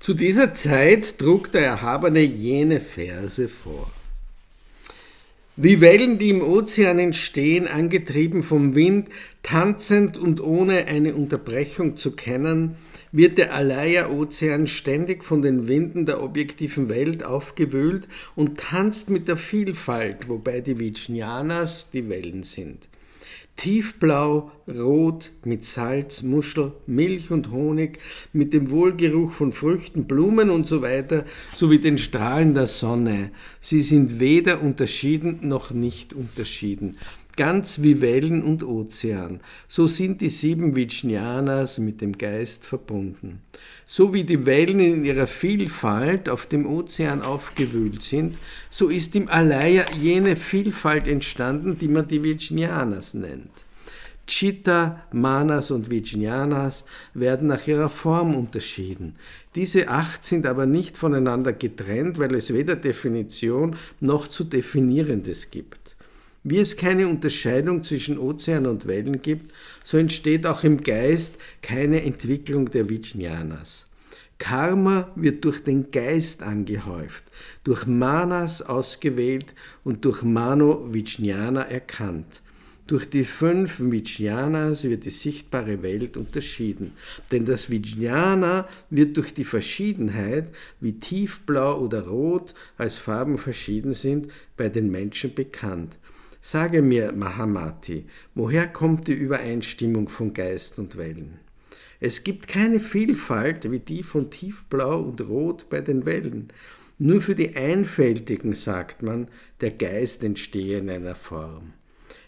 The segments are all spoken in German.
Zu dieser Zeit trug der Erhabene jene Verse vor. Wie Wellen, die im Ozean entstehen, angetrieben vom Wind, tanzend und ohne eine Unterbrechung zu kennen, wird der Alaya-Ozean ständig von den Winden der objektiven Welt aufgewühlt und tanzt mit der Vielfalt, wobei die Vijnanas die Wellen sind. Tiefblau, rot, mit Salz, Muschel, Milch und Honig, mit dem Wohlgeruch von Früchten, Blumen und so weiter, sowie den Strahlen der Sonne. Sie sind weder unterschieden noch nicht unterschieden ganz wie Wellen und Ozean. So sind die sieben Vijnanas mit dem Geist verbunden. So wie die Wellen in ihrer Vielfalt auf dem Ozean aufgewühlt sind, so ist im Alaya jene Vielfalt entstanden, die man die Vijnanas nennt. Chitta, Manas und Vijnanas werden nach ihrer Form unterschieden. Diese acht sind aber nicht voneinander getrennt, weil es weder Definition noch zu Definierendes gibt. Wie es keine Unterscheidung zwischen Ozean und Wellen gibt, so entsteht auch im Geist keine Entwicklung der Vijnanas. Karma wird durch den Geist angehäuft, durch Manas ausgewählt und durch Mano Vijnana erkannt. Durch die fünf Vijnanas wird die sichtbare Welt unterschieden, denn das Vijnana wird durch die Verschiedenheit, wie tiefblau oder rot als Farben verschieden sind, bei den Menschen bekannt. Sage mir, Mahamati, woher kommt die Übereinstimmung von Geist und Wellen? Es gibt keine Vielfalt wie die von Tiefblau und Rot bei den Wellen. Nur für die Einfältigen sagt man, der Geist entstehe in einer Form.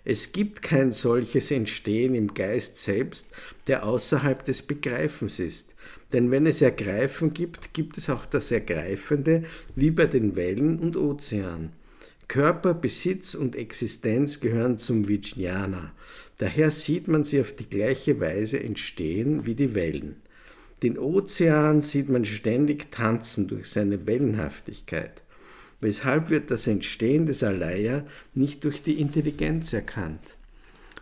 Es gibt kein solches Entstehen im Geist selbst, der außerhalb des Begreifens ist. Denn wenn es Ergreifen gibt, gibt es auch das Ergreifende, wie bei den Wellen und Ozean. Körper, Besitz und Existenz gehören zum Vijnana. Daher sieht man sie auf die gleiche Weise entstehen wie die Wellen. Den Ozean sieht man ständig tanzen durch seine Wellenhaftigkeit. Weshalb wird das Entstehen des Alaya nicht durch die Intelligenz erkannt?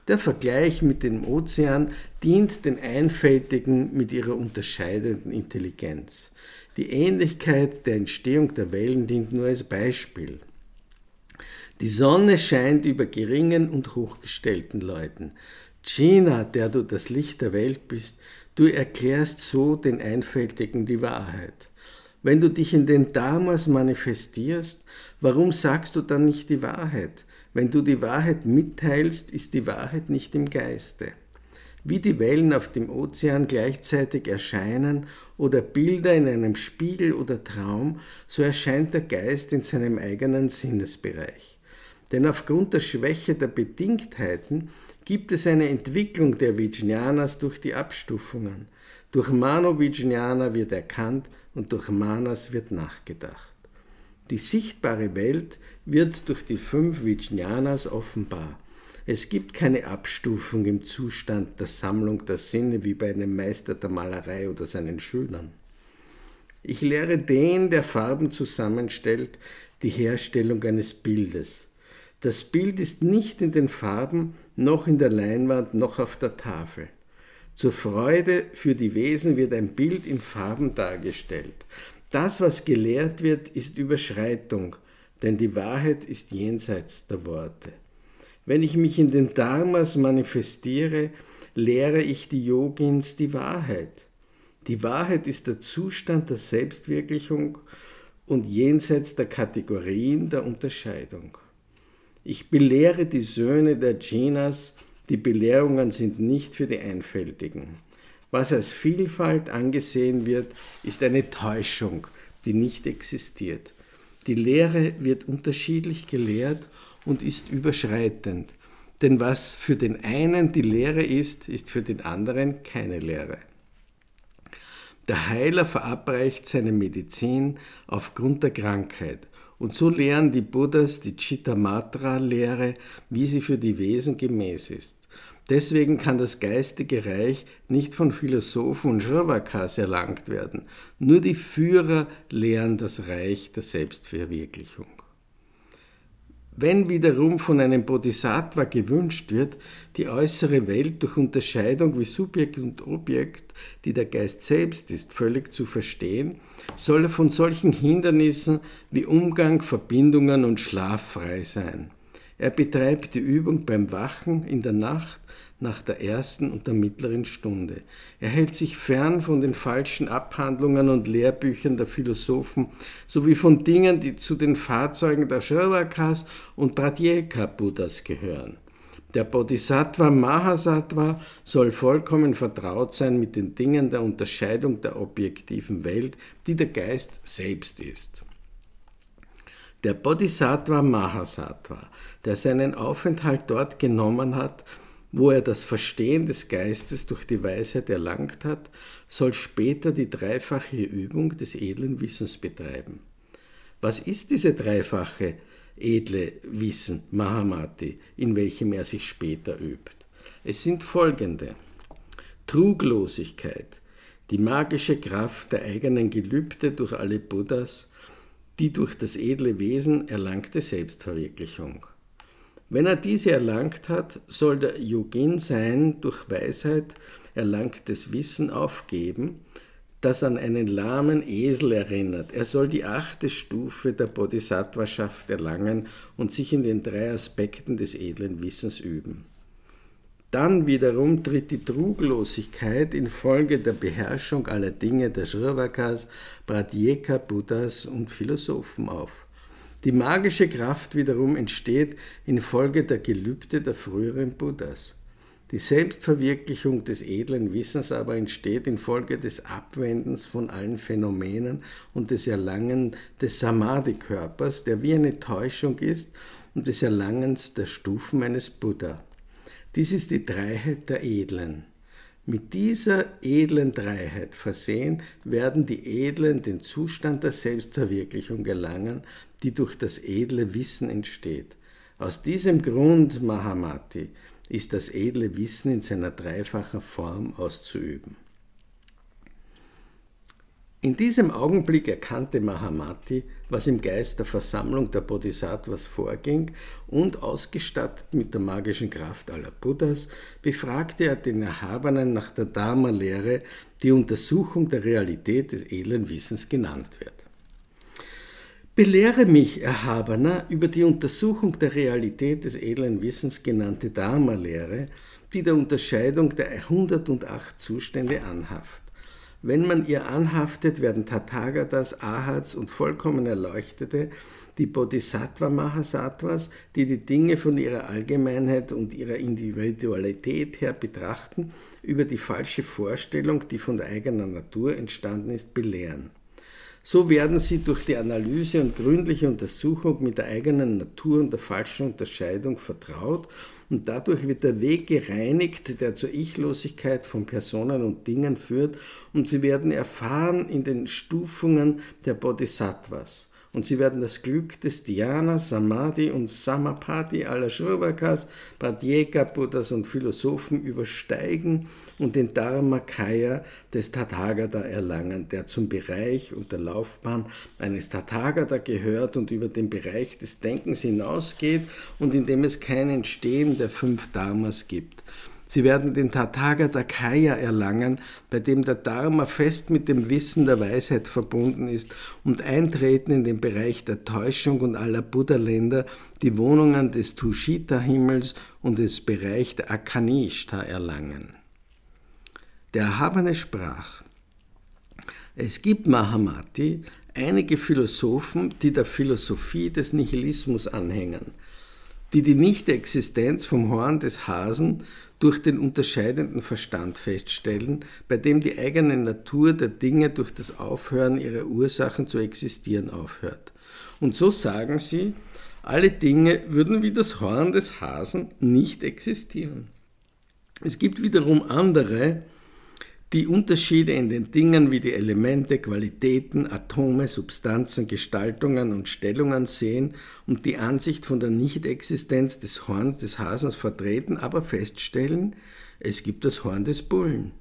Der Vergleich mit dem Ozean dient den Einfältigen mit ihrer unterscheidenden Intelligenz. Die Ähnlichkeit der Entstehung der Wellen dient nur als Beispiel. Die Sonne scheint über geringen und hochgestellten Leuten. Gina, der du das Licht der Welt bist, du erklärst so den Einfältigen die Wahrheit. Wenn du dich in den Dharmas manifestierst, warum sagst du dann nicht die Wahrheit? Wenn du die Wahrheit mitteilst, ist die Wahrheit nicht im Geiste. Wie die Wellen auf dem Ozean gleichzeitig erscheinen oder Bilder in einem Spiegel oder Traum, so erscheint der Geist in seinem eigenen Sinnesbereich. Denn aufgrund der Schwäche der Bedingtheiten gibt es eine Entwicklung der Vijnanas durch die Abstufungen. Durch Mano Vijnana wird erkannt und durch Manas wird nachgedacht. Die sichtbare Welt wird durch die fünf Vijnanas offenbar. Es gibt keine Abstufung im Zustand der Sammlung der Sinne wie bei einem Meister der Malerei oder seinen Schülern. Ich lehre den, der Farben zusammenstellt, die Herstellung eines Bildes. Das Bild ist nicht in den Farben, noch in der Leinwand, noch auf der Tafel. Zur Freude für die Wesen wird ein Bild in Farben dargestellt. Das, was gelehrt wird, ist Überschreitung, denn die Wahrheit ist jenseits der Worte. Wenn ich mich in den Dharmas manifestiere, lehre ich die Yogins die Wahrheit. Die Wahrheit ist der Zustand der Selbstwirklichung und jenseits der Kategorien der Unterscheidung. Ich belehre die Söhne der Jinas, die Belehrungen sind nicht für die Einfältigen. Was als Vielfalt angesehen wird, ist eine Täuschung, die nicht existiert. Die Lehre wird unterschiedlich gelehrt und ist überschreitend. Denn was für den einen die Lehre ist, ist für den anderen keine Lehre. Der Heiler verabreicht seine Medizin aufgrund der Krankheit und so lehren die Buddhas die Chittamatra-Lehre, wie sie für die Wesen gemäß ist. Deswegen kann das geistige Reich nicht von Philosophen und Shravakas erlangt werden. Nur die Führer lehren das Reich der Selbstverwirklichung. Wenn wiederum von einem Bodhisattva gewünscht wird, die äußere Welt durch Unterscheidung wie Subjekt und Objekt, die der Geist selbst ist, völlig zu verstehen, soll er von solchen Hindernissen wie Umgang, Verbindungen und Schlaf frei sein. Er betreibt die Übung beim Wachen in der Nacht, nach der ersten und der mittleren Stunde. Er hält sich fern von den falschen Abhandlungen und Lehrbüchern der Philosophen sowie von Dingen, die zu den Fahrzeugen der Shravakas und Pratyeka Buddhas gehören. Der Bodhisattva Mahasattva soll vollkommen vertraut sein mit den Dingen der Unterscheidung der objektiven Welt, die der Geist selbst ist. Der Bodhisattva Mahasattva, der seinen Aufenthalt dort genommen hat, wo er das Verstehen des Geistes durch die Weisheit erlangt hat, soll später die dreifache Übung des edlen Wissens betreiben. Was ist diese dreifache edle Wissen, Mahamati, in welchem er sich später übt? Es sind folgende. Truglosigkeit, die magische Kraft der eigenen Gelübde durch alle Buddhas, die durch das edle Wesen erlangte Selbstverwirklichung. Wenn er diese erlangt hat, soll der Yogin sein durch Weisheit erlangtes Wissen aufgeben, das an einen lahmen Esel erinnert. Er soll die achte Stufe der Bodhisattvaschaft erlangen und sich in den drei Aspekten des edlen Wissens üben. Dann wiederum tritt die Truglosigkeit infolge der Beherrschung aller Dinge der Shravakas, Pratyeka, Buddhas und Philosophen auf. Die magische Kraft wiederum entsteht infolge der Gelübde der früheren Buddhas. Die Selbstverwirklichung des edlen Wissens aber entsteht infolge des Abwendens von allen Phänomenen und des Erlangen des Samadhi-Körpers, der wie eine Täuschung ist, und des Erlangens der Stufen eines Buddha. Dies ist die Dreiheit der Edlen. Mit dieser edlen Dreiheit versehen werden die Edlen den Zustand der Selbstverwirklichung gelangen, die durch das edle Wissen entsteht. Aus diesem Grund, Mahamati, ist das edle Wissen in seiner dreifachen Form auszuüben. In diesem Augenblick erkannte Mahamati, was im Geist der Versammlung der Bodhisattvas vorging und ausgestattet mit der magischen Kraft aller Buddhas, befragte er den Erhabenen nach der Dharma-Lehre, die Untersuchung der Realität des edlen Wissens genannt wird. Belehre mich, Erhabener, über die Untersuchung der Realität des edlen Wissens genannte Dharma-Lehre, die der Unterscheidung der 108 Zustände anhaft. Wenn man ihr anhaftet, werden Tathagatas, Ahats und vollkommen Erleuchtete, die Bodhisattva Mahasattvas, die die Dinge von ihrer Allgemeinheit und ihrer Individualität her betrachten, über die falsche Vorstellung, die von der eigenen Natur entstanden ist, belehren. So werden sie durch die Analyse und gründliche Untersuchung mit der eigenen Natur und der falschen Unterscheidung vertraut und dadurch wird der Weg gereinigt, der zur Ichlosigkeit von Personen und Dingen führt. Und sie werden erfahren in den Stufungen der Bodhisattvas und sie werden das Glück des Dhyana, Samadhi und Samapati aller Shravakas, Pratyeka, Buddhas und Philosophen übersteigen und den Dharmakaya des Tathagata erlangen, der zum Bereich und der Laufbahn eines Tathagata gehört und über den Bereich des Denkens hinausgeht und in dem es kein Entstehen der fünf Dharmas gibt. Sie werden den Tathagata Kaya erlangen, bei dem der Dharma fest mit dem Wissen der Weisheit verbunden ist und eintreten in den Bereich der Täuschung und aller Buddha-Länder, die Wohnungen des Tushita-Himmels und des Bereich der Akanishta erlangen. Der Erhabene sprach, es gibt Mahamati einige Philosophen, die der Philosophie des Nihilismus anhängen, die die Nichtexistenz vom Horn des Hasen durch den unterscheidenden Verstand feststellen, bei dem die eigene Natur der Dinge durch das Aufhören ihrer Ursachen zu existieren aufhört. Und so sagen sie, alle Dinge würden wie das Horn des Hasen nicht existieren. Es gibt wiederum andere, die Unterschiede in den Dingen wie die Elemente, Qualitäten, Atome, Substanzen, Gestaltungen und Stellungen sehen und die Ansicht von der Nichtexistenz des Horns des Hasens vertreten, aber feststellen, es gibt das Horn des Bullen.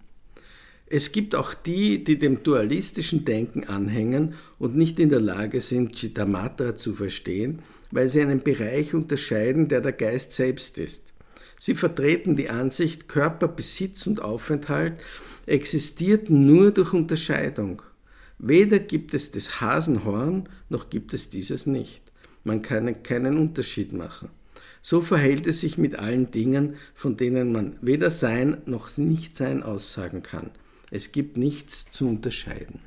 Es gibt auch die, die dem dualistischen Denken anhängen und nicht in der Lage sind, Chittamatra zu verstehen weil sie einen Bereich unterscheiden, der der Geist selbst ist. Sie vertreten die Ansicht, Körper, Besitz und Aufenthalt existierten nur durch Unterscheidung. Weder gibt es das Hasenhorn, noch gibt es dieses nicht. Man kann keinen Unterschied machen. So verhält es sich mit allen Dingen, von denen man weder Sein noch Nichtsein aussagen kann. Es gibt nichts zu unterscheiden.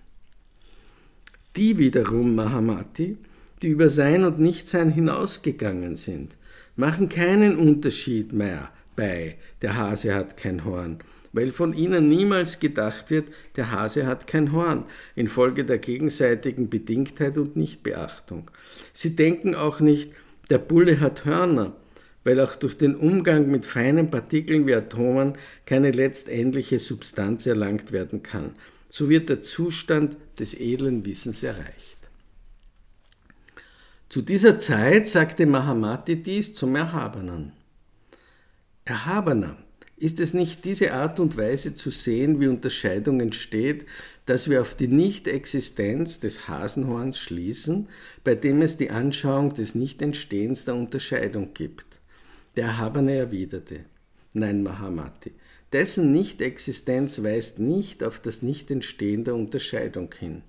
Die wiederum Mahamati, die über Sein und Nichtsein hinausgegangen sind, machen keinen Unterschied mehr bei, der Hase hat kein Horn, weil von ihnen niemals gedacht wird, der Hase hat kein Horn, infolge der gegenseitigen Bedingtheit und Nichtbeachtung. Sie denken auch nicht, der Bulle hat Hörner, weil auch durch den Umgang mit feinen Partikeln wie Atomen keine letztendliche Substanz erlangt werden kann. So wird der Zustand des edlen Wissens erreicht. Zu dieser Zeit sagte Mahamati dies zum Erhabenen. Erhabener, ist es nicht diese Art und Weise zu sehen, wie Unterscheidung entsteht, dass wir auf die Nichtexistenz des Hasenhorns schließen, bei dem es die Anschauung des Nichtentstehens der Unterscheidung gibt? Der Erhabene erwiderte, nein, Mahamati, dessen Nichtexistenz weist nicht auf das Nichtentstehen der Unterscheidung hin.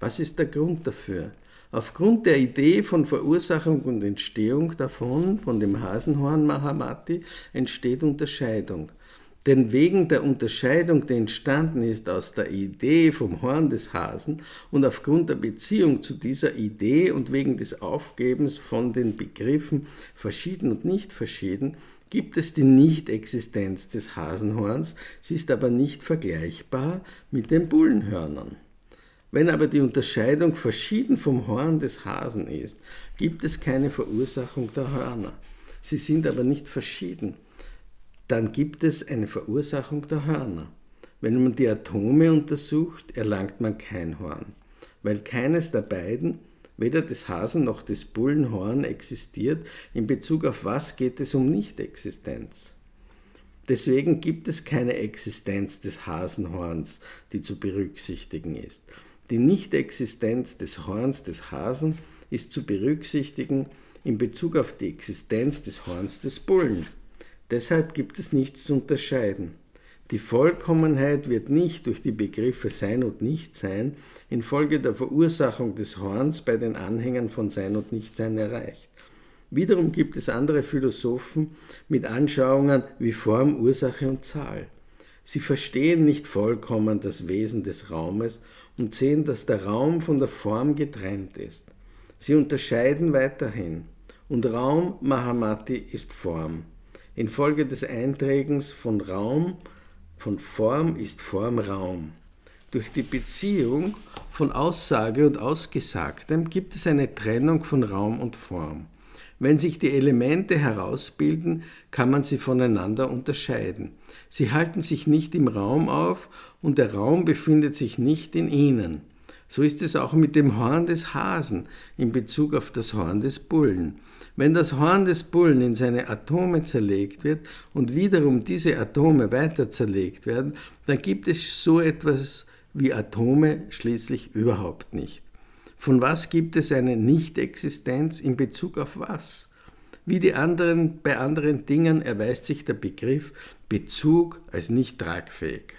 Was ist der Grund dafür? Aufgrund der Idee von Verursachung und Entstehung davon, von dem Hasenhorn Mahamati, entsteht Unterscheidung. Denn wegen der Unterscheidung, die entstanden ist aus der Idee vom Horn des Hasen und aufgrund der Beziehung zu dieser Idee und wegen des Aufgebens von den Begriffen verschieden und nicht verschieden, gibt es die Nichtexistenz des Hasenhorns, sie ist aber nicht vergleichbar mit den Bullenhörnern. Wenn aber die Unterscheidung verschieden vom Horn des Hasen ist, gibt es keine Verursachung der Hörner. Sie sind aber nicht verschieden dann gibt es eine Verursachung der Hörner. Wenn man die Atome untersucht, erlangt man kein Horn, weil keines der beiden, weder des Hasen noch des Bullenhorn, existiert. In Bezug auf was geht es um Nichtexistenz? Deswegen gibt es keine Existenz des Hasenhorns, die zu berücksichtigen ist. Die Nichtexistenz des Horns des Hasen ist zu berücksichtigen in Bezug auf die Existenz des Horns des Bullen. Deshalb gibt es nichts zu unterscheiden. Die Vollkommenheit wird nicht durch die Begriffe Sein und Nichtsein infolge der Verursachung des Horns bei den Anhängern von Sein und Nichtsein erreicht. Wiederum gibt es andere Philosophen mit Anschauungen wie Form, Ursache und Zahl. Sie verstehen nicht vollkommen das Wesen des Raumes und sehen, dass der Raum von der Form getrennt ist. Sie unterscheiden weiterhin. Und Raum, Mahamati, ist Form. Infolge des Einträgens von Raum, von Form ist Form Raum. Durch die Beziehung von Aussage und Ausgesagtem gibt es eine Trennung von Raum und Form. Wenn sich die Elemente herausbilden, kann man sie voneinander unterscheiden. Sie halten sich nicht im Raum auf und der Raum befindet sich nicht in ihnen. So ist es auch mit dem Horn des Hasen in Bezug auf das Horn des Bullen. Wenn das Horn des Bullen in seine Atome zerlegt wird und wiederum diese Atome weiter zerlegt werden, dann gibt es so etwas wie Atome schließlich überhaupt nicht. Von was gibt es eine Nichtexistenz in Bezug auf was? Wie die anderen, bei anderen Dingen erweist sich der Begriff Bezug als nicht tragfähig.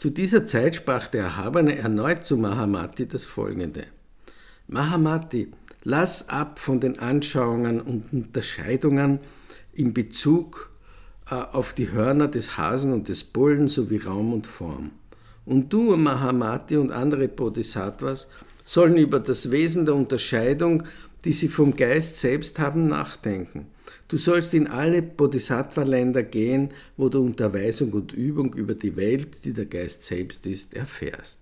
Zu dieser Zeit sprach der Erhabene erneut zu Mahamati das folgende. Mahamati, Lass ab von den Anschauungen und Unterscheidungen in Bezug äh, auf die Hörner des Hasen und des Bullen sowie Raum und Form. Und du, Mahamati und andere Bodhisattvas, sollen über das Wesen der Unterscheidung, die sie vom Geist selbst haben, nachdenken. Du sollst in alle Bodhisattva-Länder gehen, wo du Unterweisung und Übung über die Welt, die der Geist selbst ist, erfährst.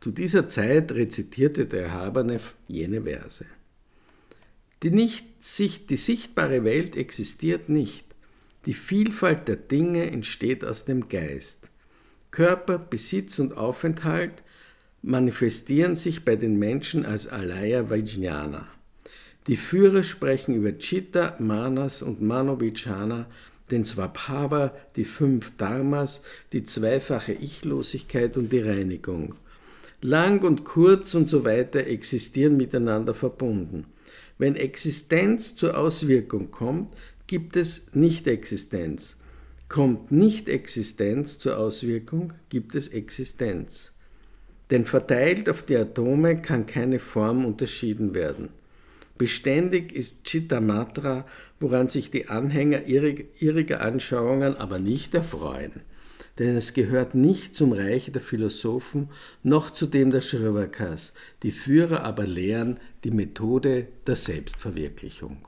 Zu dieser Zeit rezitierte der Erhabene jene Verse. Die, nicht, die sichtbare Welt existiert nicht. Die Vielfalt der Dinge entsteht aus dem Geist. Körper, Besitz und Aufenthalt manifestieren sich bei den Menschen als Alaya Vajnana. Die Führer sprechen über Chitta, Manas und Manovichana, den Swabhava, die fünf Dharmas, die zweifache Ichlosigkeit und die Reinigung. Lang und kurz und so weiter existieren miteinander verbunden. Wenn Existenz zur Auswirkung kommt, gibt es Nicht-Existenz. Kommt Nicht-Existenz zur Auswirkung, gibt es Existenz. Denn verteilt auf die Atome kann keine Form unterschieden werden. Beständig ist Chittamatra, woran sich die Anhänger irriger Anschauungen aber nicht erfreuen. Denn es gehört nicht zum Reich der Philosophen noch zu dem der Shravakas. Die Führer aber lehren die Methode der Selbstverwirklichung.